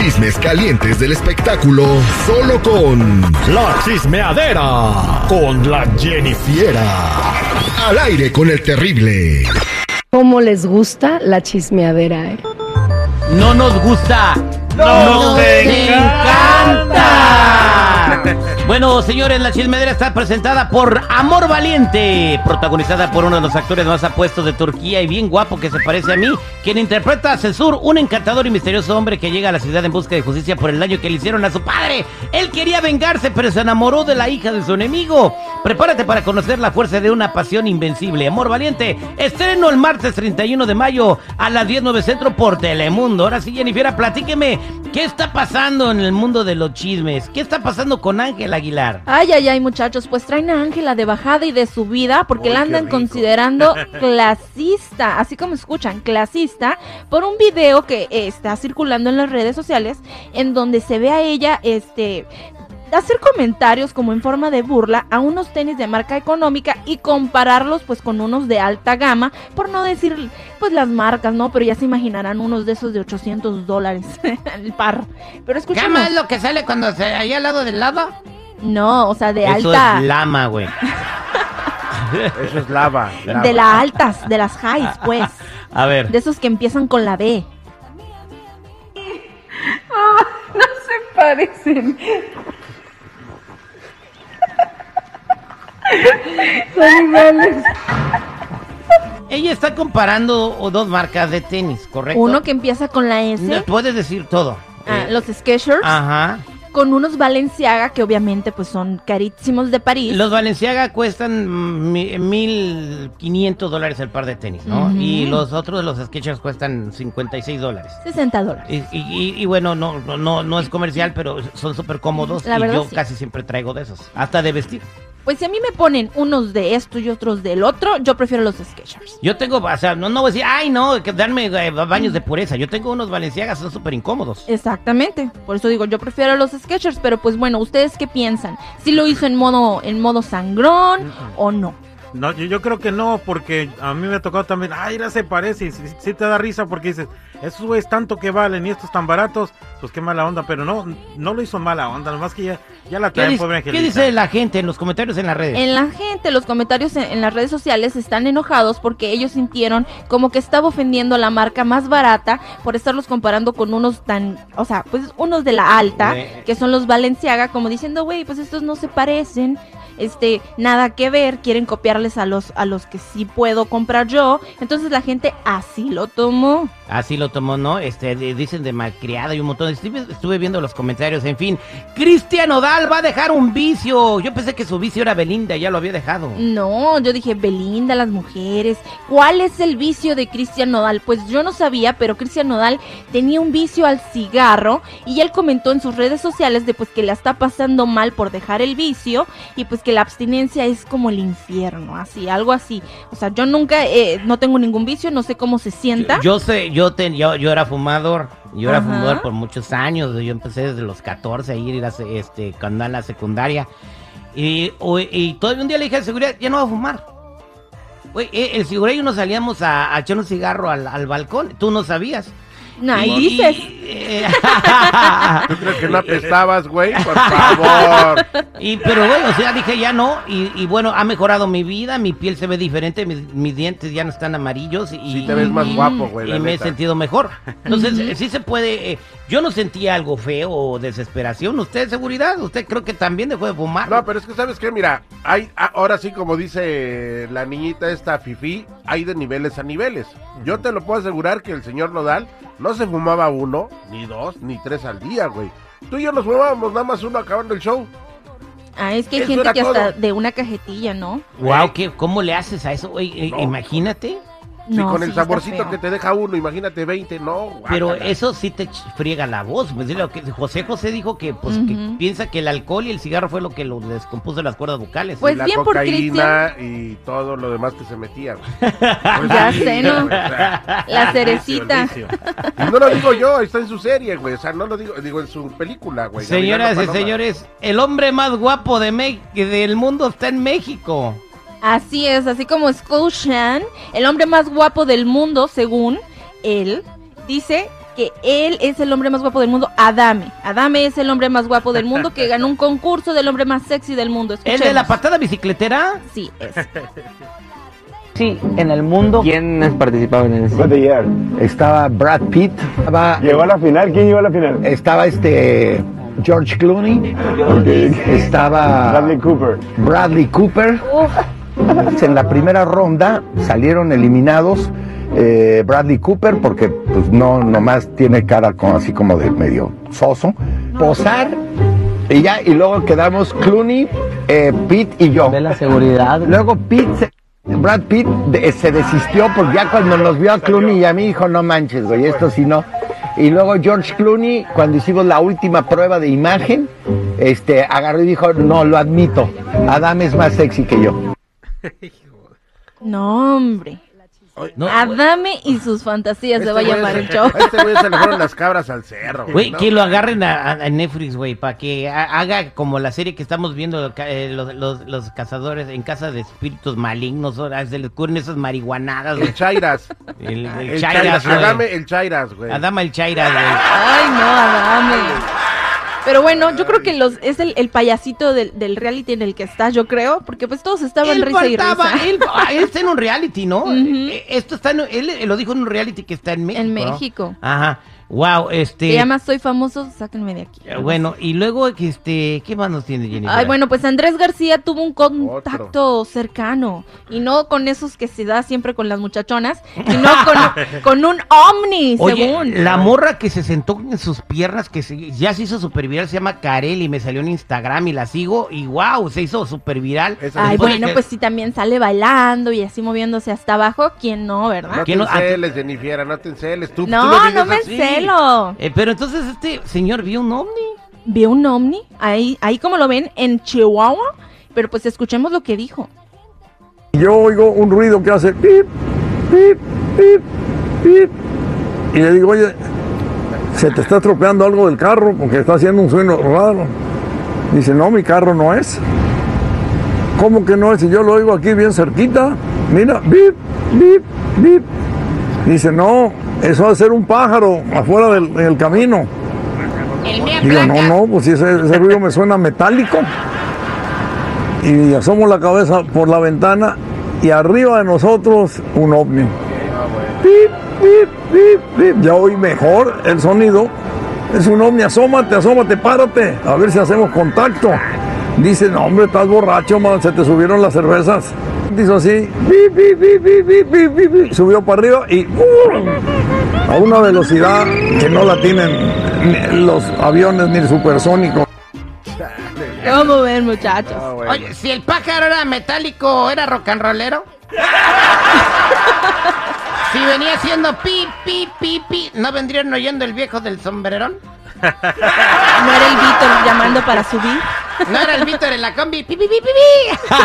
chismes calientes del espectáculo solo con La Chismeadera con la Jennifiera. Al aire con el terrible. ¿Cómo les gusta la chismeadera? eh? No nos gusta. ¡Nos encanta. Bueno, señores, la chismedera está presentada por Amor Valiente, protagonizada por uno de los actores más apuestos de Turquía y bien guapo que se parece a mí, quien interpreta a Cesur, un encantador y misterioso hombre que llega a la ciudad en busca de justicia por el daño que le hicieron a su padre. Él quería vengarse, pero se enamoró de la hija de su enemigo. Prepárate para conocer la fuerza de una pasión invencible. Amor Valiente, estreno el martes 31 de mayo a las 19 Centro por Telemundo. Ahora sí, Jennifer, platíqueme, ¿qué está pasando en el mundo de los chismes? ¿Qué está pasando con Ángel Aguilar? Ay, ay, ay, muchachos, pues traen a Ángela de bajada y de subida porque Uy, la andan considerando clasista, así como escuchan, clasista, por un video que eh, está circulando en las redes sociales en donde se ve a ella, este hacer comentarios como en forma de burla a unos tenis de marca económica y compararlos pues con unos de alta gama, por no decir pues las marcas, ¿no? Pero ya se imaginarán unos de esos de 800 dólares el par. Pero escuchemos. ¿Gama es lo que sale cuando se ahí al lado del lado? No, o sea, de Eso alta. es lama, güey. Eso es lava. lava. De las altas, de las highs, pues. A ver. De esos que empiezan con la B. No se parecen. Son iguales. Ella está comparando dos marcas de tenis, ¿correcto? Uno que empieza con la S, No, Puedes decir todo. ah, Eh, los Skechers, Ajá. con unos Balenciaga que obviamente pues son carísimos de París. Los Valenciaga cuestan mm, mi- 1.500 dólares el par de tenis, ¿no? Y los otros, los Skechers, cuestan 56 dólares. 60 dólares. Y, y- y- y bueno, no, no- no, no es comercial, pero son súper cómodos. La y verdad, yo sí. casi siempre traigo de esos. Hasta de vestir. Pues si a mí me ponen unos de esto y otros del otro, yo prefiero los Skechers. Yo tengo, o sea, no, no voy a decir, ay, no, que darme eh, baños de pureza. Yo tengo unos Valenciagas, son súper incómodos. Exactamente. Por eso digo, yo prefiero los Skechers, pero pues bueno, ¿ustedes qué piensan? ¿Si lo hizo en modo en modo sangrón o no? No, yo, yo creo que no, porque a mí me ha tocado también, ay, ya se parece, y sí, te da risa porque dices, esos güeyes tanto que valen y estos tan baratos, pues qué mala onda, pero no, no lo hizo mala onda, nomás que ya, ya la ¿Qué, traen, pobre qué Angelita. dice la gente en los comentarios en las redes? En la gente, los comentarios en, en las redes sociales están enojados porque ellos sintieron como que estaba ofendiendo a la marca más barata por estarlos comparando con unos tan, o sea, pues unos de la alta, que son los Balenciaga, como diciendo, güey, pues estos no se parecen, este, nada que ver, quieren a los, a los que sí puedo comprar yo. Entonces la gente así lo tomó. Así lo tomó, ¿no? Este, de- dicen de malcriada y un montón. Estuve, estuve viendo los comentarios, en fin. Cristian Odal va a dejar un vicio. Yo pensé que su vicio era Belinda, ya lo había dejado. No, yo dije, Belinda, las mujeres. ¿Cuál es el vicio de Cristian Nodal? Pues yo no sabía, pero Cristian Nodal tenía un vicio al cigarro y él comentó en sus redes sociales de pues que la está pasando mal por dejar el vicio y pues que la abstinencia es como el infierno, así, algo así. O sea, yo nunca, eh, no tengo ningún vicio, no sé cómo se sienta. Yo, yo sé, yo, ten- yo, yo era fumador. Yo era fumador por muchos años. Yo empecé desde los 14 a ir a este, cuando la secundaria. Y, y todavía un día le dije al seguridad, ya no voy a fumar. Güey, eh, el seguridad y yo nos salíamos a, a echar un cigarro al, al balcón. Tú no sabías. No, ahí Y- dices. eh, ¿Tú crees que no apestabas, güey? Por favor. Y pero bueno, o sea, dije ya no. Y, y bueno, ha mejorado mi vida, mi piel se ve diferente, mis, mis dientes ya no están amarillos. Y, Sí te ves más guapo, güey, y la me he sentido mejor. Entonces, sí se puede. eh, yo no sentía algo feo o desesperación. ¿Usted, seguridad? ¿Usted creo que también dejó de fumar? No, pero es que, ¿sabes qué? Mira, hay, a- ahora sí, como dice la niñita esta Fifi, hay de niveles a niveles. Yo te lo puedo asegurar que el señor Nodal no se fumaba uno, ni dos, ni tres al día, güey. Tú y yo nos fumábamos nada más uno acabando el show. Ah, es que hay Eso gente que hasta de una cajetilla, ¿no? Wow, ¿qué, ¿cómo le haces a eso? Oye, No. imagínate. No, con sí el saborcito que te deja uno, imagínate 20, no. Pero guácala. eso sí te friega la voz. Pues, lo que José José dijo que, pues, que piensa que el alcohol y el cigarro fue lo que lo descompuso las cuerdas vocales. Pues Y la bien por cocaína y todo lo demás que se metía, güey. Ya sé, ¿no? güey, o sea, La cerecita. vicio, el vicio. Y no lo digo yo, está en su serie, güey. O sea, no lo digo, digo en su película, güey. Señoras y señores, el hombre más guapo de Me- del mundo está en México. Así es, así como escuchan, el hombre más guapo del mundo, según, él dice que él es el hombre más guapo del mundo, Adame. Adame es el hombre más guapo del mundo que ganó un concurso del hombre más sexy del mundo. ¿El de la patada bicicletera? Sí, es. Sí, en el mundo. ¿Quiénes participaban en ese? Estaba Brad Pitt, estaba, Llegó a la final, ¿quién llegó a la final? estaba este George Clooney, estaba Bradley Cooper. Bradley Cooper. En la primera ronda salieron eliminados eh, Bradley Cooper porque pues no nomás tiene cara así como de medio soso. Posar y ya y luego quedamos Clooney, eh, Pitt y yo. De la seguridad. Luego Pitt se- Brad Pitt de- se desistió porque ya cuando nos vio a Clooney y a mí dijo, no manches, güey, esto sí no. Y luego George Clooney, cuando hicimos la última prueba de imagen, este, agarró y dijo, no, lo admito, Adam es más sexy que yo. No, hombre. No, Adame y sus fantasías se Este va a güey llamar el show. a Este güey se le fueron las cabras al cerro. Güey, ¿no? que lo agarren a, a- Netflix, güey, para que ha- haga como la serie que estamos viendo, eh, los, los- los cazadores en casa de espíritus malignos, ahora se les ocurren esas marihuanadas. El Chairas. El, el El Chairas, Chairas. güey. Adame el Chairas, güey. Adama el Chairas, güey. Ay, no, Adame. Pero bueno, yo creo que los es el, el payasito del, del reality en el que está, yo creo, porque pues todos estaban Él risa y risa. él, ah, él está en un reality, ¿no? Ujú. Eh, Esto está en, él eh, lo dijo en un reality que está en México. En ¿no? México. Ajá. Wow, este. Se llama Soy famoso, sáquenme de aquí. Bueno, y luego, este, ¿qué más nos tiene Jenny? Ay, bueno, pues Andrés García tuvo un contacto cercano y no con esos que se da siempre con las muchachonas, sino con, con un ovni, Oye, según. la morra que se sentó en sus piernas, que se- ya se hizo super viral, se llama Karel y me salió en Instagram y la sigo y wow, se hizo super viral. Esa- Ay, bueno, que- pues si también sale bailando y así moviéndose hasta abajo, ¿quién no, No verdad? ¿Qué te no? Ah, enceles, Jennifer, no te enceles. Tú, tú No, vives no me así. Eh, pero entonces este señor vio un ovni. Vio un ovni, ahí, ahí como lo ven, en Chihuahua, pero pues escuchemos lo que dijo. Yo oigo un ruido que hace pip, pip, pip, pip. Y le digo, oye, se te está estropeando algo del carro porque está haciendo un sueno raro. Dice, no, mi carro no es. ¿Cómo que no es? Si yo lo oigo aquí bien cerquita. Mira, bip, bip, bip. Dice, no, eso va a ser un pájaro afuera del, del camino. Digo, no, no, pues si ese, ese ruido me suena metálico. Y asomo la cabeza por la ventana y arriba de nosotros un ovni. Pip, pip, pip, pip. Ya oí mejor el sonido. Es un ovni, asómate, asómate, párate, a ver si hacemos contacto. Dicen, no, hombre, estás borracho, man, se te subieron las cervezas. Hizo así, subió para arriba y a una velocidad que no la tienen los aviones ni el supersónico. ¿Cómo ven, muchachos? Ah, Oye, si el pájaro era metálico, ¿era rock and rollero? si venía haciendo pi, pi, pi, pi, ¿no vendrían oyendo el viejo del sombrerón? ¿No era el Víctor llamando para subir? ¿No era el Víctor en la combi? Pi, pi, pi, pi, pi.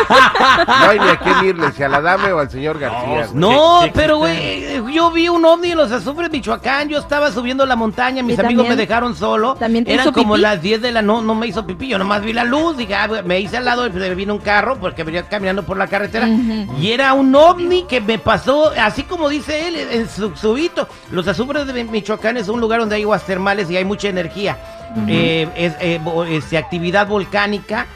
No hay ni a quién irle, si a la dame o al señor García. güey. No, Sí, sí pero güey, yo vi un ovni en los azufres Michoacán, yo estaba subiendo la montaña, mis ¿Y amigos me dejaron solo. también te Eran hizo como pipí? las 10 de la no, no me hizo pipí, yo nomás vi la luz, dije, ah, me hice al lado y me vino un carro porque venía caminando por la carretera y era un ovni que me pasó, así como dice él, en su subito. Los azufres de Michoacán es un lugar donde hay aguas termales y hay mucha energía eh, es, eh, este, actividad volcánica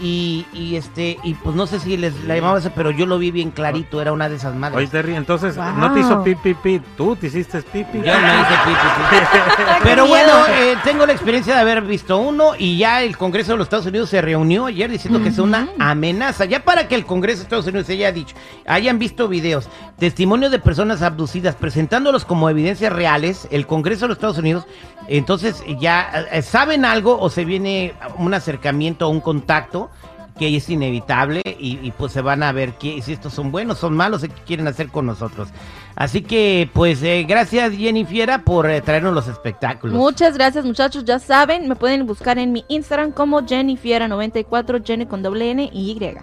y, y este y pues no sé si les la llamaba eso, pero yo lo vi bien clarito, era una de esas madres. Oye, Terry, entonces, Wow. no te hizo pi, pi, pi, tú te hiciste pi, pi. Yo me hice pi, pi, Pero bueno, eh, tengo la experiencia de haber visto uno y ya el Congreso de los Estados Unidos se reunió ayer diciendo que es una amenaza. Ya para que el Congreso de Estados Unidos haya dicho, hayan visto videos, testimonios de personas abducidas, presentándolos como evidencias reales, el Congreso de los Estados Unidos, entonces ya eh, saben algo o se viene un acercamiento o un contacto que es inevitable y, pues se van a ver qué, si estos son buenos, son malos, qué quieren hacer con nosotros. Así que pues eh, gracias Jenny Fiera por eh, traernos los espectáculos. Muchas gracias, muchachos. Ya saben, me pueden buscar en mi Instagram como Jenny Fiera94, Jenny con doble N y Y.